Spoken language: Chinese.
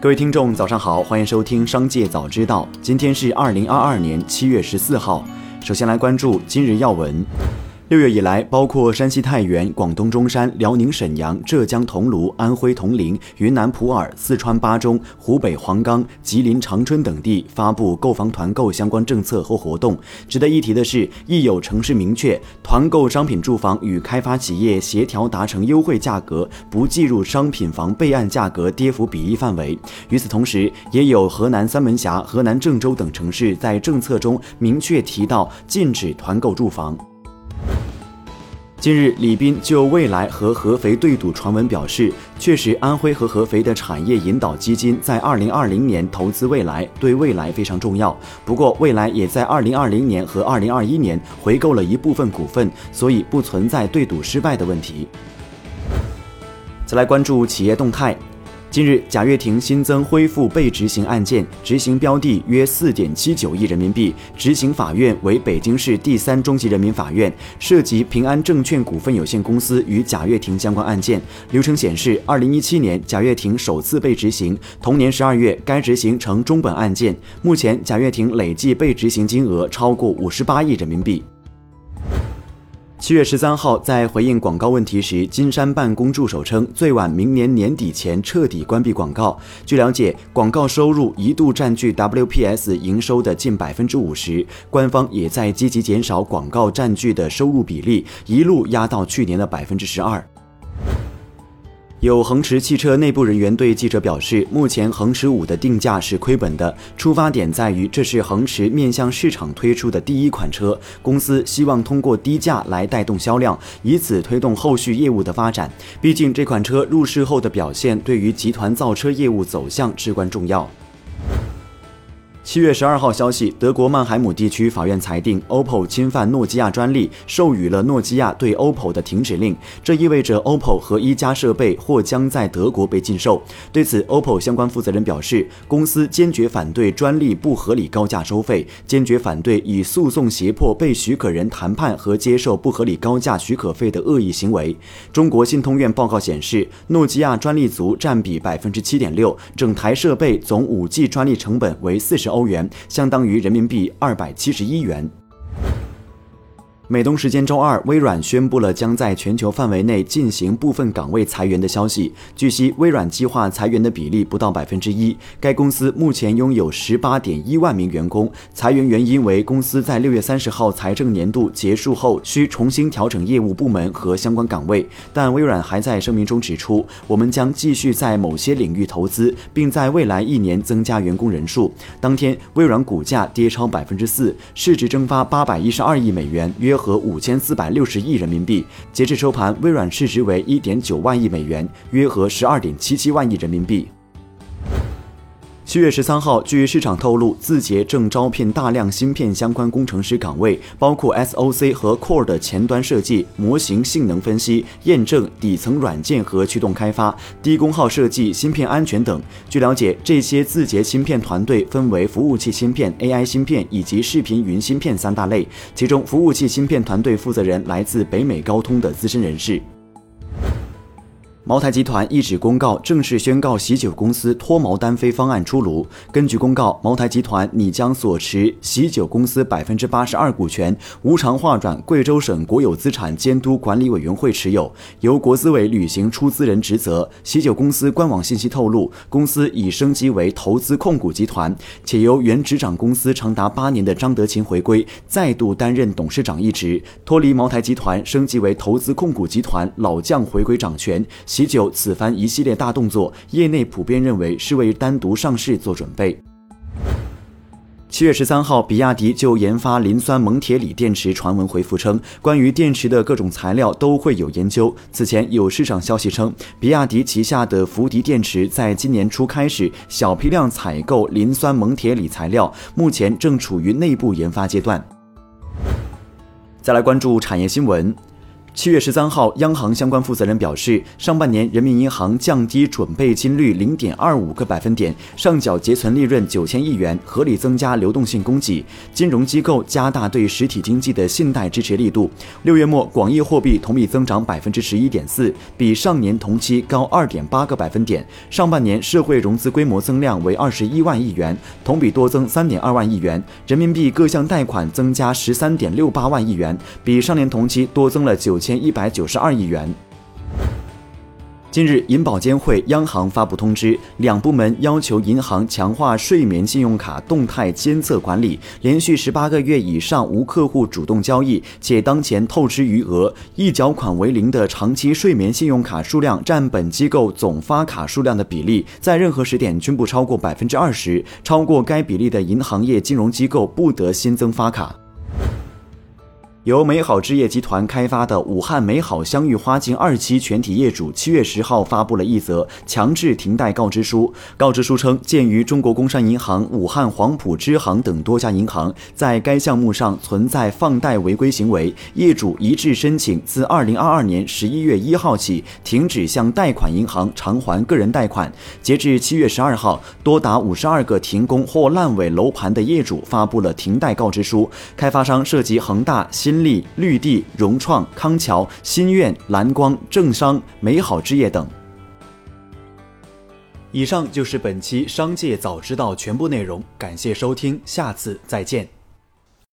各位听众，早上好，欢迎收听《商界早知道》。今天是二零二二年七月十四号。首先来关注今日要闻。六月以来，包括山西太原、广东中山、辽宁沈阳、浙江桐庐、安徽铜陵、云南普洱、四川巴中、湖北黄冈、吉林长春等地发布购房团购相关政策和活动。值得一提的是，亦有城市明确，团购商品住房与开发企业协调达成优惠价格，不计入商品房备案价格跌幅比例范围。与此同时，也有河南三门峡、河南郑州等城市在政策中明确提到禁止团购住房。近日，李斌就未来和合肥对赌传闻表示，确实，安徽和合肥的产业引导基金在二零二零年投资未来，对未来非常重要。不过，未来也在二零二零年和二零二一年回购了一部分股份，所以不存在对赌失败的问题。再来关注企业动态。近日，贾跃亭新增恢复被执行案件，执行标的约四点七九亿人民币，执行法院为北京市第三中级人民法院，涉及平安证券股份有限公司与贾跃亭相关案件。流程显示，二零一七年贾跃亭首次被执行，同年十二月该执行成中本案件。目前，贾跃亭累计被执行金额超过五十八亿人民币。七月十三号，在回应广告问题时，金山办公助手称，最晚明年年底前彻底关闭广告。据了解，广告收入一度占据 WPS 营收的近百分之五十，官方也在积极减少广告占据的收入比例，一路压到去年的百分之十二。有恒驰汽车内部人员对记者表示，目前恒驰五的定价是亏本的，出发点在于这是恒驰面向市场推出的第一款车，公司希望通过低价来带动销量，以此推动后续业务的发展。毕竟这款车入市后的表现，对于集团造车业务走向至关重要。七月十二号消息，德国曼海姆地区法院裁定，OPPO 侵犯诺基亚专利，授予了诺基亚对 OPPO 的停止令。这意味着 OPPO 和一加设备或将在德国被禁售。对此，OPPO 相关负责人表示，公司坚决反对专利不合理高价收费，坚决反对以诉讼胁迫被许可人谈判和接受不合理高价许可费的恶意行为。中国信通院报告显示，诺基亚专利族占比百分之七点六，整台设备总五 G 专利成本为四十欧。欧元相当于人民币二百七十一元。美东时间周二，微软宣布了将在全球范围内进行部分岗位裁员的消息。据悉，微软计划裁员的比例不到百分之一。该公司目前拥有十八点一万名员工。裁员原因为公司在六月三十号财政年度结束后需重新调整业务部门和相关岗位。但微软还在声明中指出，我们将继续在某些领域投资，并在未来一年增加员工人数。当天，微软股价跌超百分之四，市值蒸发八百一十二亿美元，约。和五千四百六十亿人民币。截至收盘，微软市值为一点九万亿美元，约合十二点七七万亿人民币。七月十三号，据市场透露，字节正招聘大量芯片相关工程师岗位，包括 SOC 和 Core 的前端设计、模型性能分析、验证、底层软件和驱动开发、低功耗设计、芯片安全等。据了解，这些字节芯片团队分为服务器芯片、AI 芯片以及视频云芯片三大类，其中服务器芯片团队负责人来自北美高通的资深人士。茅台集团一纸公告正式宣告喜酒公司脱毛单飞方案出炉。根据公告，茅台集团拟将所持喜酒公司百分之八十二股权无偿划转贵州省国有资产监督管理委员会持有，由国资委履行出资人职责。喜酒公司官网信息透露，公司已升级为投资控股集团，且由原执掌公司长达八年的张德勤回归，再度担任董事长一职，脱离茅台集团升级为投资控股集团老将回归掌权。喜酒此番一系列大动作，业内普遍认为是为单独上市做准备。七月十三号，比亚迪就研发磷酸锰铁锂电池传闻回复称，关于电池的各种材料都会有研究。此前有市场消息称，比亚迪旗下的福迪电池在今年初开始小批量采购磷酸锰铁锂材料，目前正处于内部研发阶段。再来关注产业新闻。七月十三号，央行相关负责人表示，上半年人民银行降低准备金率零点二五个百分点，上缴结存利润九千亿元，合理增加流动性供给。金融机构加大对实体经济的信贷支持力度。六月末，广义货币同比增长百分之十一点四，比上年同期高二点八个百分点。上半年社会融资规模增量为二十一万亿元，同比多增三点二万亿元。人民币各项贷款增加十三点六八万亿元，比上年同期多增了九千。千一百九十二亿元。近日，银保监会、央行发布通知，两部门要求银行强化睡眠信用卡动态监测管理，连续十八个月以上无客户主动交易，且当前透支余额、一缴款为零的长期睡眠信用卡数量占本机构总发卡数量的比例，在任何时点均不超过百分之二十，超过该比例的银行业金融机构不得新增发卡。由美好置业集团开发的武汉美好香芋花径二期全体业主七月十号发布了一则强制停贷告知书。告知书称，鉴于中国工商银行、武汉黄埔支行等多家银行在该项目上存在放贷违规行为，业主一致申请自二零二二年十一月一号起停止向贷款银行偿还个人贷款。截至七月十二号，多达五十二个停工或烂尾楼盘的业主发布了停贷告知书，开发商涉及恒大新。力、绿地、融创、康桥、新苑、蓝光、正商、美好置业等。以上就是本期《商界早知道》全部内容，感谢收听，下次再见。